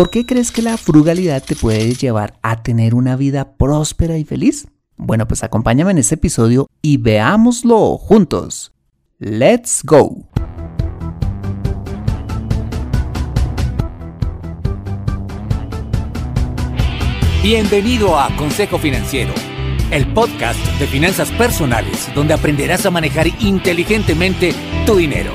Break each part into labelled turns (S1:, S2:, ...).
S1: ¿Por qué crees que la frugalidad te puede llevar a tener una vida próspera y feliz? Bueno, pues acompáñame en este episodio y veámoslo juntos. ¡Let's go!
S2: Bienvenido a Consejo Financiero, el podcast de finanzas personales donde aprenderás a manejar inteligentemente tu dinero,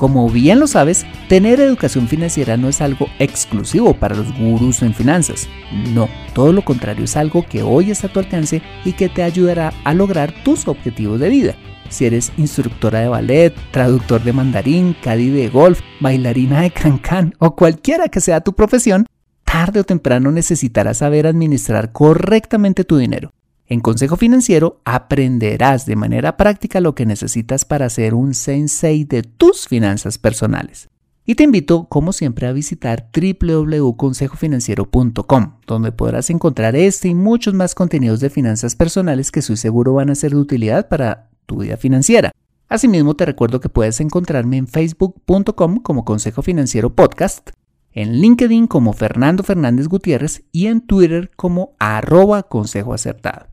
S1: Como bien lo sabes, tener educación financiera no es algo exclusivo para los gurús en finanzas. No, todo lo contrario es algo que hoy está a tu alcance y que te ayudará a lograr tus objetivos de vida. Si eres instructora de ballet, traductor de mandarín, cadí de golf, bailarina de cancán o cualquiera que sea tu profesión, tarde o temprano necesitarás saber administrar correctamente tu dinero. En Consejo Financiero aprenderás de manera práctica lo que necesitas para ser un sensei de tus finanzas personales. Y te invito, como siempre, a visitar www.consejofinanciero.com, donde podrás encontrar este y muchos más contenidos de finanzas personales que estoy seguro van a ser de utilidad para tu vida financiera. Asimismo, te recuerdo que puedes encontrarme en facebook.com como Consejo Financiero Podcast, en LinkedIn como Fernando Fernández Gutiérrez y en Twitter como arroba Consejo Acertado.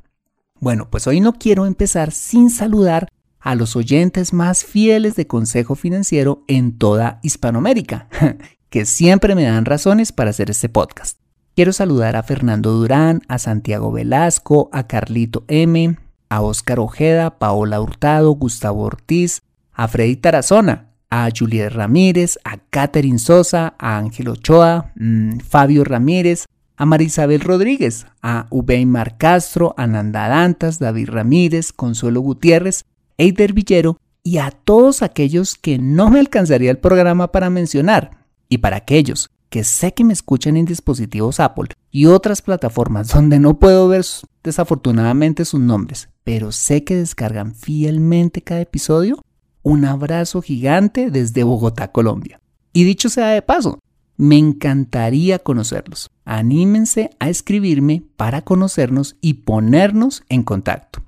S1: Bueno, pues hoy no quiero empezar sin saludar a los oyentes más fieles de Consejo Financiero en toda Hispanoamérica, que siempre me dan razones para hacer este podcast. Quiero saludar a Fernando Durán, a Santiago Velasco, a Carlito M, a Óscar Ojeda, Paola Hurtado, Gustavo Ortiz, a Freddy Tarazona, a Juliet Ramírez, a Catherine Sosa, a Ángel Ochoa, mm, Fabio Ramírez, a Marisabel Rodríguez, a Ubeimar Castro, a Nanda Dantas, David Ramírez, Consuelo Gutiérrez, Eider Villero y a todos aquellos que no me alcanzaría el programa para mencionar, y para aquellos que sé que me escuchan en dispositivos Apple y otras plataformas donde no puedo ver desafortunadamente sus nombres, pero sé que descargan fielmente cada episodio, un abrazo gigante desde Bogotá, Colombia. Y dicho sea de paso, me encantaría conocerlos. Anímense a escribirme para conocernos y ponernos en contacto.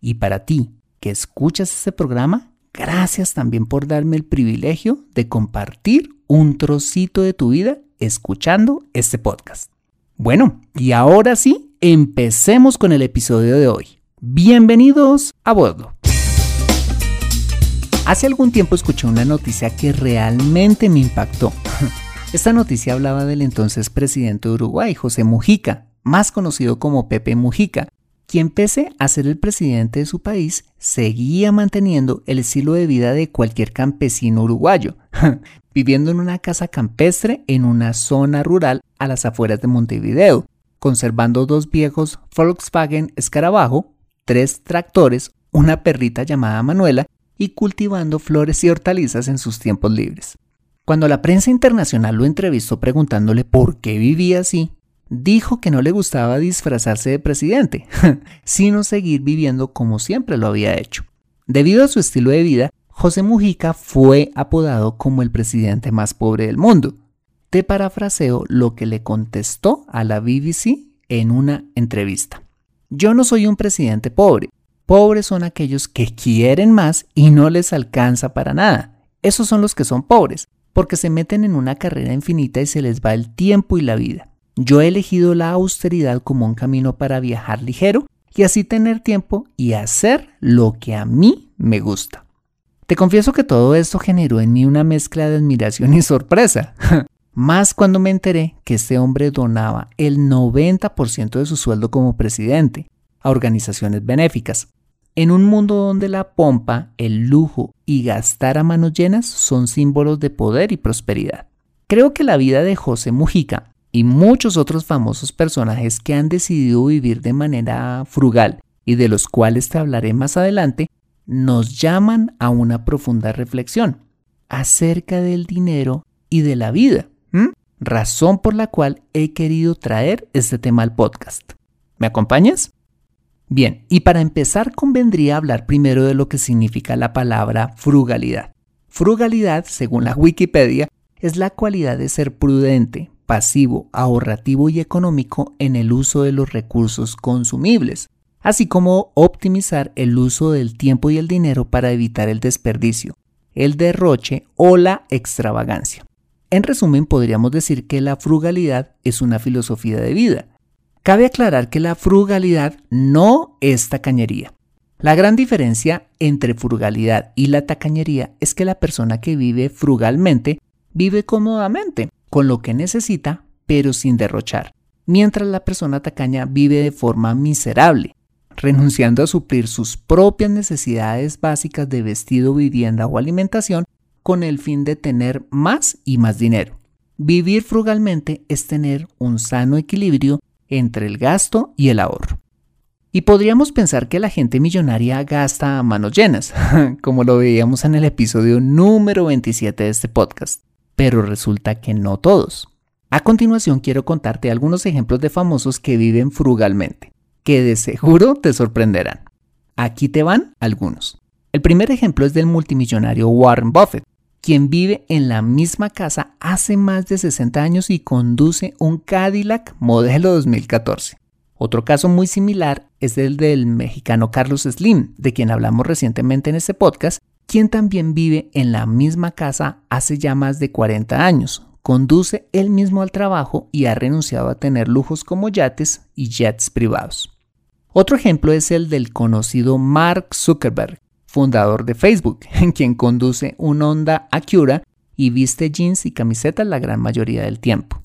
S1: Y para ti, que escuchas este programa, gracias también por darme el privilegio de compartir un trocito de tu vida escuchando este podcast. Bueno, y ahora sí, empecemos con el episodio de hoy. Bienvenidos a bordo. Hace algún tiempo escuché una noticia que realmente me impactó. Esta noticia hablaba del entonces presidente de Uruguay, José Mujica, más conocido como Pepe Mujica, quien pese a ser el presidente de su país, seguía manteniendo el estilo de vida de cualquier campesino uruguayo, viviendo en una casa campestre en una zona rural a las afueras de Montevideo, conservando dos viejos Volkswagen Escarabajo, tres tractores, una perrita llamada Manuela y cultivando flores y hortalizas en sus tiempos libres. Cuando la prensa internacional lo entrevistó preguntándole por qué vivía así, dijo que no le gustaba disfrazarse de presidente, sino seguir viviendo como siempre lo había hecho. Debido a su estilo de vida, José Mujica fue apodado como el presidente más pobre del mundo. Te parafraseo lo que le contestó a la BBC en una entrevista. Yo no soy un presidente pobre. Pobres son aquellos que quieren más y no les alcanza para nada. Esos son los que son pobres porque se meten en una carrera infinita y se les va el tiempo y la vida. Yo he elegido la austeridad como un camino para viajar ligero y así tener tiempo y hacer lo que a mí me gusta. Te confieso que todo esto generó en mí una mezcla de admiración y sorpresa, más cuando me enteré que este hombre donaba el 90% de su sueldo como presidente a organizaciones benéficas. En un mundo donde la pompa, el lujo y gastar a manos llenas son símbolos de poder y prosperidad. Creo que la vida de José Mujica y muchos otros famosos personajes que han decidido vivir de manera frugal y de los cuales te hablaré más adelante, nos llaman a una profunda reflexión acerca del dinero y de la vida, razón por la cual he querido traer este tema al podcast. ¿Me acompañas? Bien, y para empezar convendría hablar primero de lo que significa la palabra frugalidad. Frugalidad, según la Wikipedia, es la cualidad de ser prudente, pasivo, ahorrativo y económico en el uso de los recursos consumibles, así como optimizar el uso del tiempo y el dinero para evitar el desperdicio, el derroche o la extravagancia. En resumen, podríamos decir que la frugalidad es una filosofía de vida. Cabe aclarar que la frugalidad no es tacañería. La gran diferencia entre frugalidad y la tacañería es que la persona que vive frugalmente vive cómodamente, con lo que necesita, pero sin derrochar, mientras la persona tacaña vive de forma miserable, renunciando a suplir sus propias necesidades básicas de vestido, vivienda o alimentación con el fin de tener más y más dinero. Vivir frugalmente es tener un sano equilibrio entre el gasto y el ahorro. Y podríamos pensar que la gente millonaria gasta a manos llenas, como lo veíamos en el episodio número 27 de este podcast, pero resulta que no todos. A continuación quiero contarte algunos ejemplos de famosos que viven frugalmente, que de seguro te sorprenderán. Aquí te van algunos. El primer ejemplo es del multimillonario Warren Buffett, quien vive en la misma casa hace más de 60 años y conduce un Cadillac modelo 2014. Otro caso muy similar es el del mexicano Carlos Slim, de quien hablamos recientemente en este podcast, quien también vive en la misma casa hace ya más de 40 años, conduce él mismo al trabajo y ha renunciado a tener lujos como yates y jets privados. Otro ejemplo es el del conocido Mark Zuckerberg, fundador de Facebook, en quien conduce un Honda Acura y viste jeans y camisetas la gran mayoría del tiempo.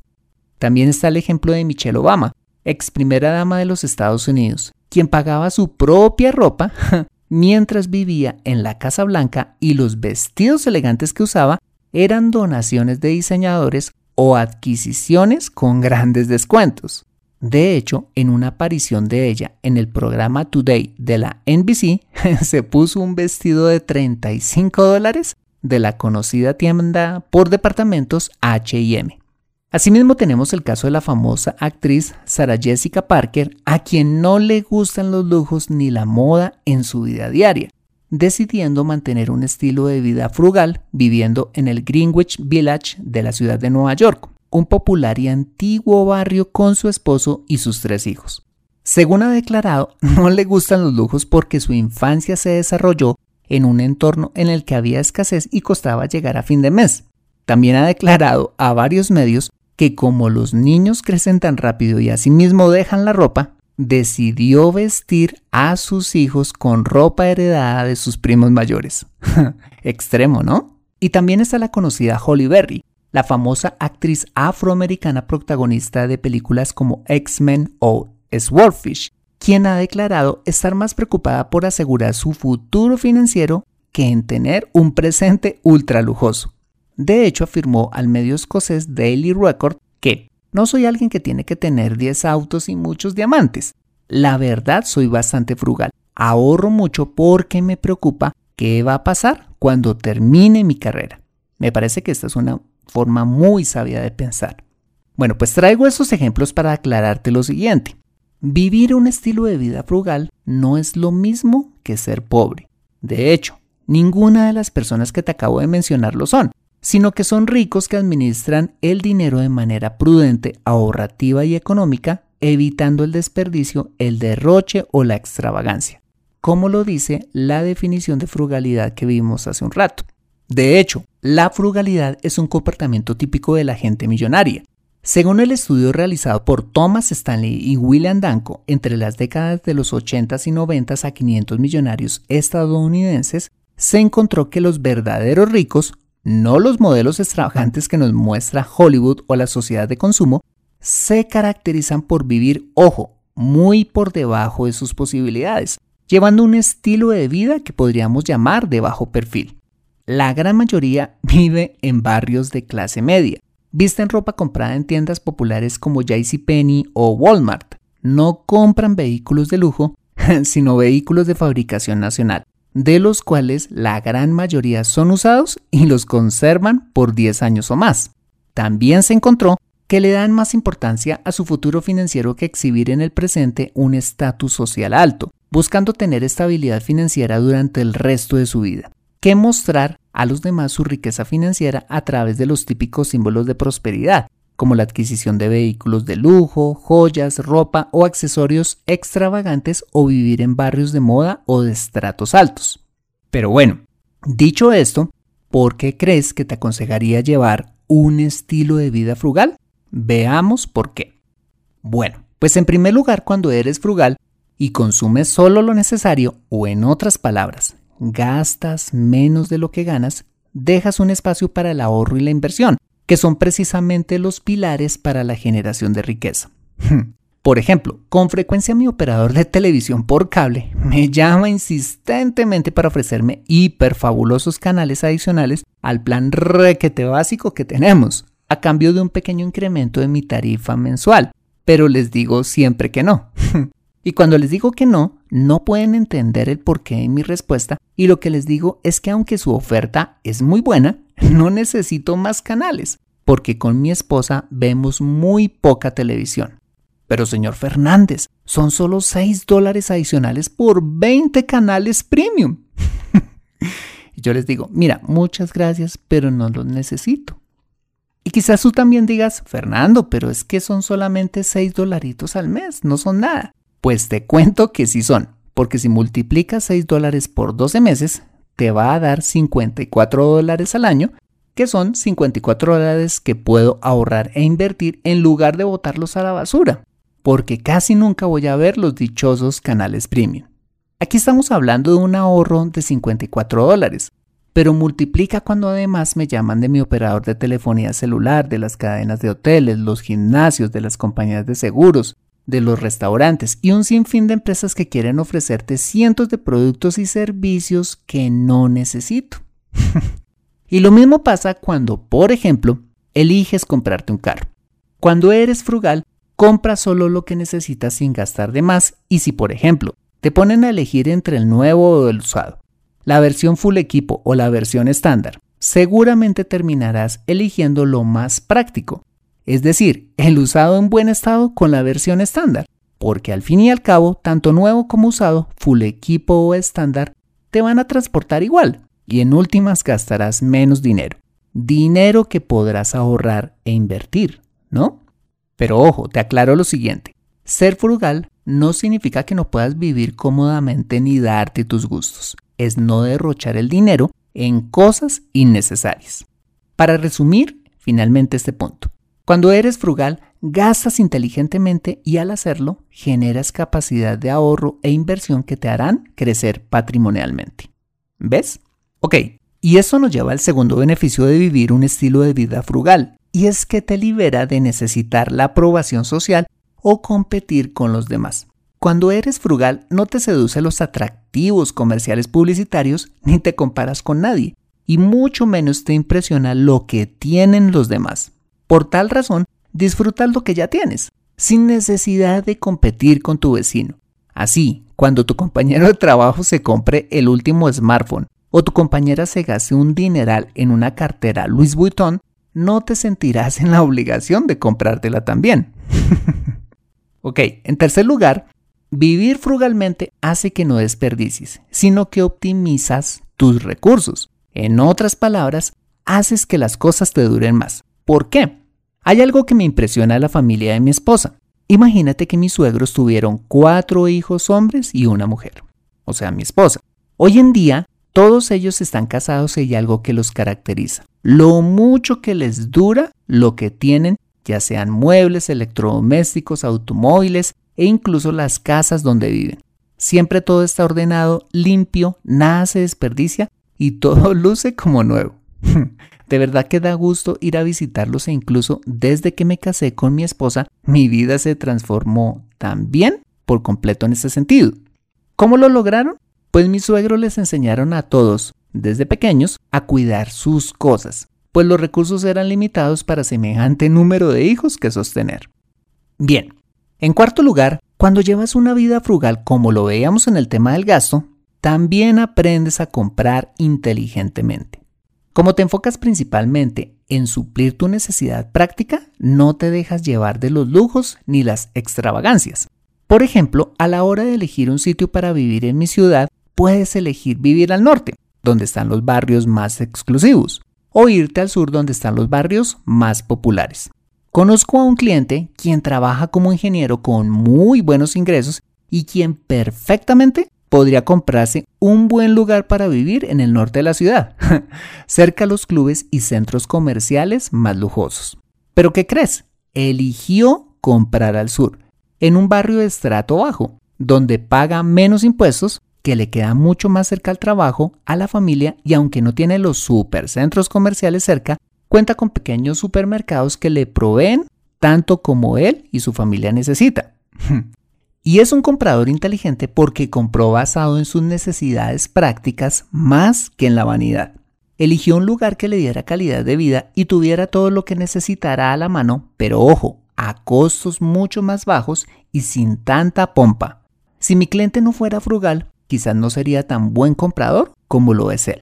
S1: También está el ejemplo de Michelle Obama, ex primera dama de los Estados Unidos, quien pagaba su propia ropa mientras vivía en la Casa Blanca y los vestidos elegantes que usaba eran donaciones de diseñadores o adquisiciones con grandes descuentos. De hecho, en una aparición de ella en el programa Today de la NBC, se puso un vestido de 35 dólares de la conocida tienda por departamentos HM. Asimismo tenemos el caso de la famosa actriz Sarah Jessica Parker, a quien no le gustan los lujos ni la moda en su vida diaria, decidiendo mantener un estilo de vida frugal viviendo en el Greenwich Village de la ciudad de Nueva York, un popular y antiguo barrio con su esposo y sus tres hijos. Según ha declarado, no le gustan los lujos porque su infancia se desarrolló en un entorno en el que había escasez y costaba llegar a fin de mes. También ha declarado a varios medios que como los niños crecen tan rápido y asimismo dejan la ropa, decidió vestir a sus hijos con ropa heredada de sus primos mayores. Extremo, ¿no? Y también está la conocida Holly Berry, la famosa actriz afroamericana protagonista de películas como X-Men o Swordfish, quien ha declarado estar más preocupada por asegurar su futuro financiero que en tener un presente ultra lujoso. De hecho, afirmó al medio escocés Daily Record que no soy alguien que tiene que tener 10 autos y muchos diamantes. La verdad, soy bastante frugal. Ahorro mucho porque me preocupa qué va a pasar cuando termine mi carrera. Me parece que esta es una forma muy sabia de pensar. Bueno, pues traigo estos ejemplos para aclararte lo siguiente. Vivir un estilo de vida frugal no es lo mismo que ser pobre. De hecho, ninguna de las personas que te acabo de mencionar lo son, sino que son ricos que administran el dinero de manera prudente, ahorrativa y económica, evitando el desperdicio, el derroche o la extravagancia, como lo dice la definición de frugalidad que vimos hace un rato. De hecho, la frugalidad es un comportamiento típico de la gente millonaria. Según el estudio realizado por Thomas Stanley y William Danko entre las décadas de los 80s y 90s a 500 millonarios estadounidenses, se encontró que los verdaderos ricos, no los modelos extravagantes que nos muestra Hollywood o la sociedad de consumo, se caracterizan por vivir, ojo, muy por debajo de sus posibilidades, llevando un estilo de vida que podríamos llamar de bajo perfil. La gran mayoría vive en barrios de clase media, visten ropa comprada en tiendas populares como JCPenney o Walmart, no compran vehículos de lujo, sino vehículos de fabricación nacional, de los cuales la gran mayoría son usados y los conservan por 10 años o más. También se encontró que le dan más importancia a su futuro financiero que exhibir en el presente un estatus social alto, buscando tener estabilidad financiera durante el resto de su vida, que mostrar a los demás su riqueza financiera a través de los típicos símbolos de prosperidad, como la adquisición de vehículos de lujo, joyas, ropa o accesorios extravagantes o vivir en barrios de moda o de estratos altos. Pero bueno, dicho esto, ¿por qué crees que te aconsejaría llevar un estilo de vida frugal? Veamos por qué. Bueno, pues en primer lugar, cuando eres frugal y consumes solo lo necesario, o en otras palabras, gastas menos de lo que ganas, dejas un espacio para el ahorro y la inversión, que son precisamente los pilares para la generación de riqueza. Por ejemplo, con frecuencia mi operador de televisión por cable me llama insistentemente para ofrecerme hiperfabulosos canales adicionales al plan requete básico que tenemos, a cambio de un pequeño incremento de mi tarifa mensual, pero les digo siempre que no. y cuando les digo que no, no pueden entender el porqué de mi respuesta y lo que les digo es que aunque su oferta es muy buena, no necesito más canales, porque con mi esposa vemos muy poca televisión. Pero señor Fernández, son solo 6 dólares adicionales por 20 canales premium. yo les digo, mira, muchas gracias, pero no los necesito. Y quizás tú también digas, Fernando, pero es que son solamente 6 dolaritos al mes, no son nada. Pues te cuento que sí son, porque si multiplicas 6 dólares por 12 meses, te va a dar 54 dólares al año, que son 54 dólares que puedo ahorrar e invertir en lugar de botarlos a la basura, porque casi nunca voy a ver los dichosos canales premium. Aquí estamos hablando de un ahorro de 54 dólares, pero multiplica cuando además me llaman de mi operador de telefonía celular, de las cadenas de hoteles, los gimnasios, de las compañías de seguros, de los restaurantes y un sinfín de empresas que quieren ofrecerte cientos de productos y servicios que no necesito. y lo mismo pasa cuando, por ejemplo, eliges comprarte un carro. Cuando eres frugal, compra solo lo que necesitas sin gastar de más y si, por ejemplo, te ponen a elegir entre el nuevo o el usado, la versión full equipo o la versión estándar, seguramente terminarás eligiendo lo más práctico, es decir, el usado en buen estado con la versión estándar, porque al fin y al cabo, tanto nuevo como usado, full equipo o estándar, te van a transportar igual y en últimas gastarás menos dinero. Dinero que podrás ahorrar e invertir, ¿no? Pero ojo, te aclaro lo siguiente. Ser frugal no significa que no puedas vivir cómodamente ni darte tus gustos es no derrochar el dinero en cosas innecesarias. Para resumir finalmente este punto, cuando eres frugal, gastas inteligentemente y al hacerlo generas capacidad de ahorro e inversión que te harán crecer patrimonialmente. ¿Ves? Ok, y eso nos lleva al segundo beneficio de vivir un estilo de vida frugal, y es que te libera de necesitar la aprobación social o competir con los demás. Cuando eres frugal no te seduce los atractivos comerciales publicitarios ni te comparas con nadie, y mucho menos te impresiona lo que tienen los demás. Por tal razón, disfrutas lo que ya tienes, sin necesidad de competir con tu vecino. Así, cuando tu compañero de trabajo se compre el último smartphone o tu compañera se gaste un dineral en una cartera Louis Vuitton, no te sentirás en la obligación de comprártela también. ok, en tercer lugar, Vivir frugalmente hace que no desperdicies, sino que optimizas tus recursos. En otras palabras, haces que las cosas te duren más. ¿Por qué? Hay algo que me impresiona de la familia de mi esposa. Imagínate que mis suegros tuvieron cuatro hijos hombres y una mujer, o sea, mi esposa. Hoy en día, todos ellos están casados y hay algo que los caracteriza. Lo mucho que les dura lo que tienen, ya sean muebles, electrodomésticos, automóviles, e incluso las casas donde viven. Siempre todo está ordenado, limpio, nada se desperdicia y todo luce como nuevo. De verdad que da gusto ir a visitarlos e incluso desde que me casé con mi esposa, mi vida se transformó también por completo en este sentido. ¿Cómo lo lograron? Pues mis suegros les enseñaron a todos, desde pequeños, a cuidar sus cosas, pues los recursos eran limitados para semejante número de hijos que sostener. Bien, en cuarto lugar, cuando llevas una vida frugal como lo veíamos en el tema del gasto, también aprendes a comprar inteligentemente. Como te enfocas principalmente en suplir tu necesidad práctica, no te dejas llevar de los lujos ni las extravagancias. Por ejemplo, a la hora de elegir un sitio para vivir en mi ciudad, puedes elegir vivir al norte, donde están los barrios más exclusivos, o irte al sur donde están los barrios más populares. Conozco a un cliente quien trabaja como ingeniero con muy buenos ingresos y quien perfectamente podría comprarse un buen lugar para vivir en el norte de la ciudad, cerca a los clubes y centros comerciales más lujosos. Pero ¿qué crees? Eligió comprar al sur, en un barrio de estrato bajo, donde paga menos impuestos, que le queda mucho más cerca al trabajo, a la familia y aunque no tiene los supercentros comerciales cerca, cuenta con pequeños supermercados que le proveen tanto como él y su familia necesita. Y es un comprador inteligente porque compró basado en sus necesidades prácticas más que en la vanidad. Eligió un lugar que le diera calidad de vida y tuviera todo lo que necesitara a la mano, pero ojo, a costos mucho más bajos y sin tanta pompa. Si mi cliente no fuera frugal, quizás no sería tan buen comprador como lo es él.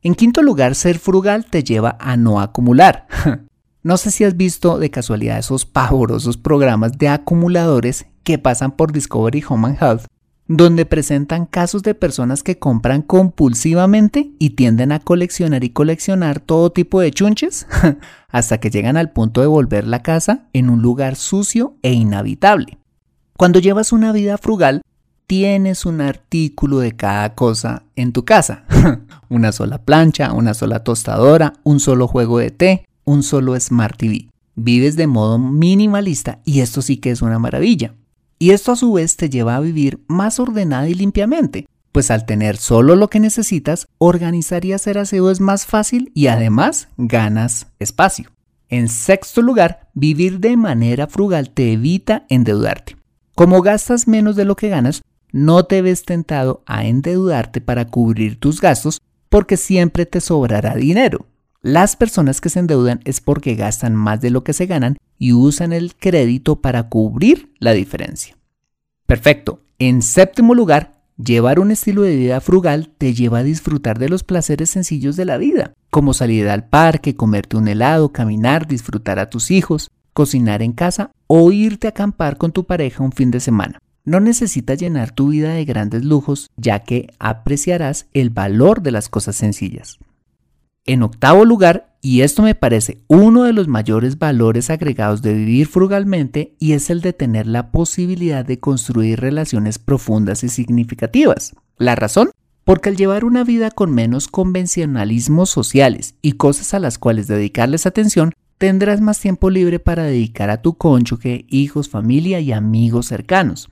S1: En quinto lugar, ser frugal te lleva a no acumular. no sé si has visto de casualidad esos pavorosos programas de acumuladores que pasan por Discovery Home and Health, donde presentan casos de personas que compran compulsivamente y tienden a coleccionar y coleccionar todo tipo de chunches hasta que llegan al punto de volver la casa en un lugar sucio e inhabitable. Cuando llevas una vida frugal, tienes un artículo de cada cosa en tu casa. una sola plancha, una sola tostadora, un solo juego de té, un solo Smart TV. Vives de modo minimalista y esto sí que es una maravilla. Y esto a su vez te lleva a vivir más ordenada y limpiamente, pues al tener solo lo que necesitas, organizar y hacer aseo es más fácil y además ganas espacio. En sexto lugar, vivir de manera frugal te evita endeudarte. Como gastas menos de lo que ganas, no te ves tentado a endeudarte para cubrir tus gastos porque siempre te sobrará dinero. Las personas que se endeudan es porque gastan más de lo que se ganan y usan el crédito para cubrir la diferencia. Perfecto. En séptimo lugar, llevar un estilo de vida frugal te lleva a disfrutar de los placeres sencillos de la vida, como salir al parque, comerte un helado, caminar, disfrutar a tus hijos, cocinar en casa o irte a acampar con tu pareja un fin de semana. No necesitas llenar tu vida de grandes lujos, ya que apreciarás el valor de las cosas sencillas. En octavo lugar, y esto me parece uno de los mayores valores agregados de vivir frugalmente, y es el de tener la posibilidad de construir relaciones profundas y significativas. ¿La razón? Porque al llevar una vida con menos convencionalismos sociales y cosas a las cuales dedicarles atención, tendrás más tiempo libre para dedicar a tu cónyuge, hijos, familia y amigos cercanos.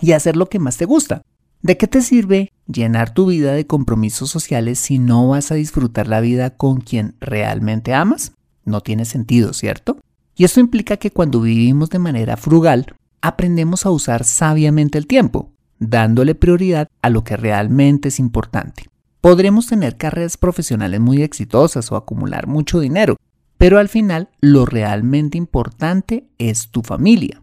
S1: Y hacer lo que más te gusta, ¿De qué te sirve llenar tu vida de compromisos sociales si no vas a disfrutar la vida con quien realmente amas? No tiene sentido, ¿cierto? Y esto implica que cuando vivimos de manera frugal, aprendemos a usar sabiamente el tiempo, dándole prioridad a lo que realmente es importante. Podremos tener carreras profesionales muy exitosas o acumular mucho dinero, pero al final lo realmente importante es tu familia.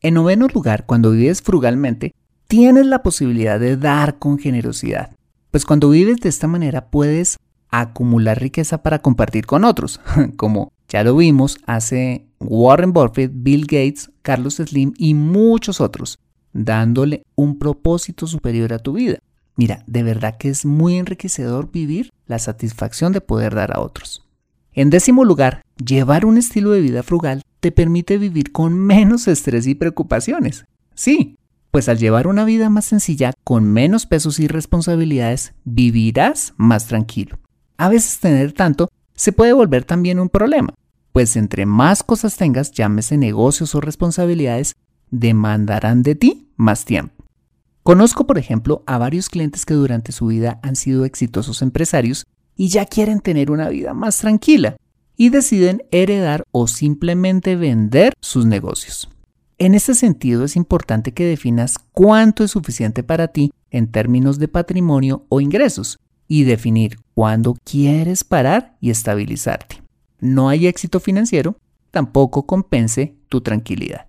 S1: En noveno lugar, cuando vives frugalmente, tienes la posibilidad de dar con generosidad. Pues cuando vives de esta manera puedes acumular riqueza para compartir con otros, como ya lo vimos hace Warren Buffett, Bill Gates, Carlos Slim y muchos otros, dándole un propósito superior a tu vida. Mira, de verdad que es muy enriquecedor vivir la satisfacción de poder dar a otros. En décimo lugar, llevar un estilo de vida frugal te permite vivir con menos estrés y preocupaciones. Sí, pues al llevar una vida más sencilla, con menos pesos y responsabilidades, vivirás más tranquilo. A veces tener tanto se puede volver también un problema, pues entre más cosas tengas, llámese negocios o responsabilidades, demandarán de ti más tiempo. Conozco, por ejemplo, a varios clientes que durante su vida han sido exitosos empresarios y ya quieren tener una vida más tranquila y deciden heredar o simplemente vender sus negocios. En este sentido es importante que definas cuánto es suficiente para ti en términos de patrimonio o ingresos y definir cuándo quieres parar y estabilizarte. No hay éxito financiero, tampoco compense tu tranquilidad.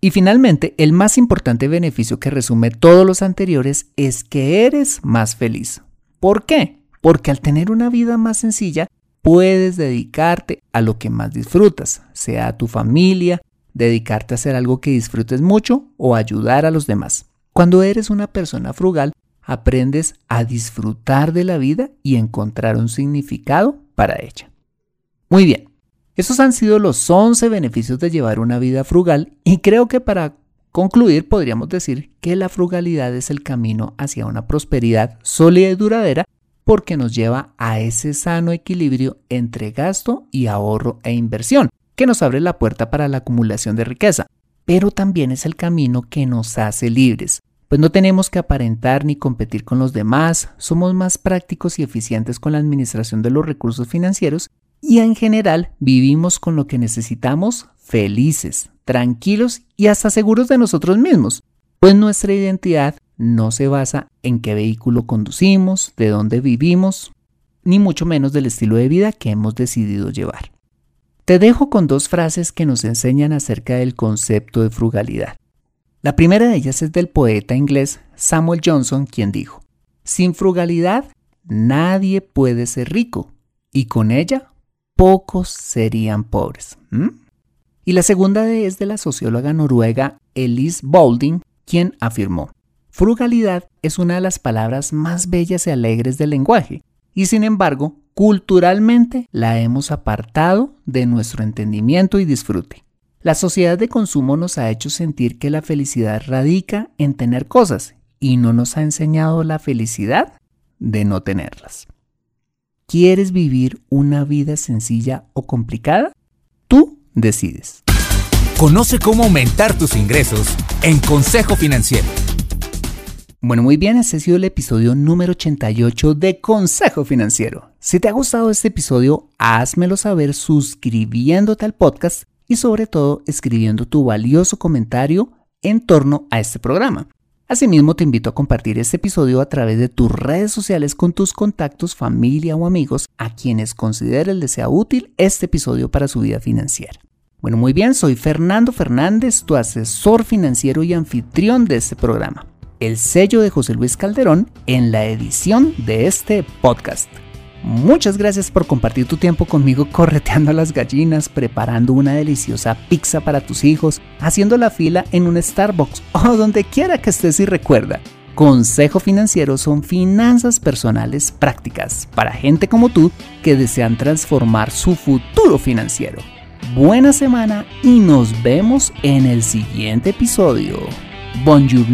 S1: Y finalmente, el más importante beneficio que resume todos los anteriores es que eres más feliz. ¿Por qué? Porque al tener una vida más sencilla, puedes dedicarte a lo que más disfrutas, sea tu familia, dedicarte a hacer algo que disfrutes mucho o ayudar a los demás. Cuando eres una persona frugal, aprendes a disfrutar de la vida y encontrar un significado para ella. Muy bien, esos han sido los 11 beneficios de llevar una vida frugal y creo que para concluir podríamos decir que la frugalidad es el camino hacia una prosperidad sólida y duradera porque nos lleva a ese sano equilibrio entre gasto y ahorro e inversión, que nos abre la puerta para la acumulación de riqueza, pero también es el camino que nos hace libres, pues no tenemos que aparentar ni competir con los demás, somos más prácticos y eficientes con la administración de los recursos financieros y en general vivimos con lo que necesitamos felices, tranquilos y hasta seguros de nosotros mismos, pues nuestra identidad no se basa en qué vehículo conducimos, de dónde vivimos, ni mucho menos del estilo de vida que hemos decidido llevar. Te dejo con dos frases que nos enseñan acerca del concepto de frugalidad. La primera de ellas es del poeta inglés Samuel Johnson, quien dijo, Sin frugalidad nadie puede ser rico, y con ella pocos serían pobres. Y la segunda es de la socióloga noruega Elise Boulding, quien afirmó, Frugalidad es una de las palabras más bellas y alegres del lenguaje, y sin embargo Culturalmente la hemos apartado de nuestro entendimiento y disfrute. La sociedad de consumo nos ha hecho sentir que la felicidad radica en tener cosas y no nos ha enseñado la felicidad de no tenerlas. ¿Quieres vivir una vida sencilla o complicada? Tú decides.
S2: Conoce cómo aumentar tus ingresos en Consejo Financiero.
S1: Bueno, muy bien, este ha sido el episodio número 88 de Consejo Financiero. Si te ha gustado este episodio, házmelo saber suscribiéndote al podcast y sobre todo escribiendo tu valioso comentario en torno a este programa. Asimismo, te invito a compartir este episodio a través de tus redes sociales con tus contactos, familia o amigos a quienes consideres les sea útil este episodio para su vida financiera. Bueno, muy bien, soy Fernando Fernández, tu asesor financiero y anfitrión de este programa el sello de José Luis Calderón en la edición de este podcast. Muchas gracias por compartir tu tiempo conmigo correteando a las gallinas, preparando una deliciosa pizza para tus hijos, haciendo la fila en un Starbucks o donde quiera que estés y recuerda. Consejo Financiero son finanzas personales prácticas para gente como tú que desean transformar su futuro financiero. Buena semana y nos vemos en el siguiente episodio. Bonjour.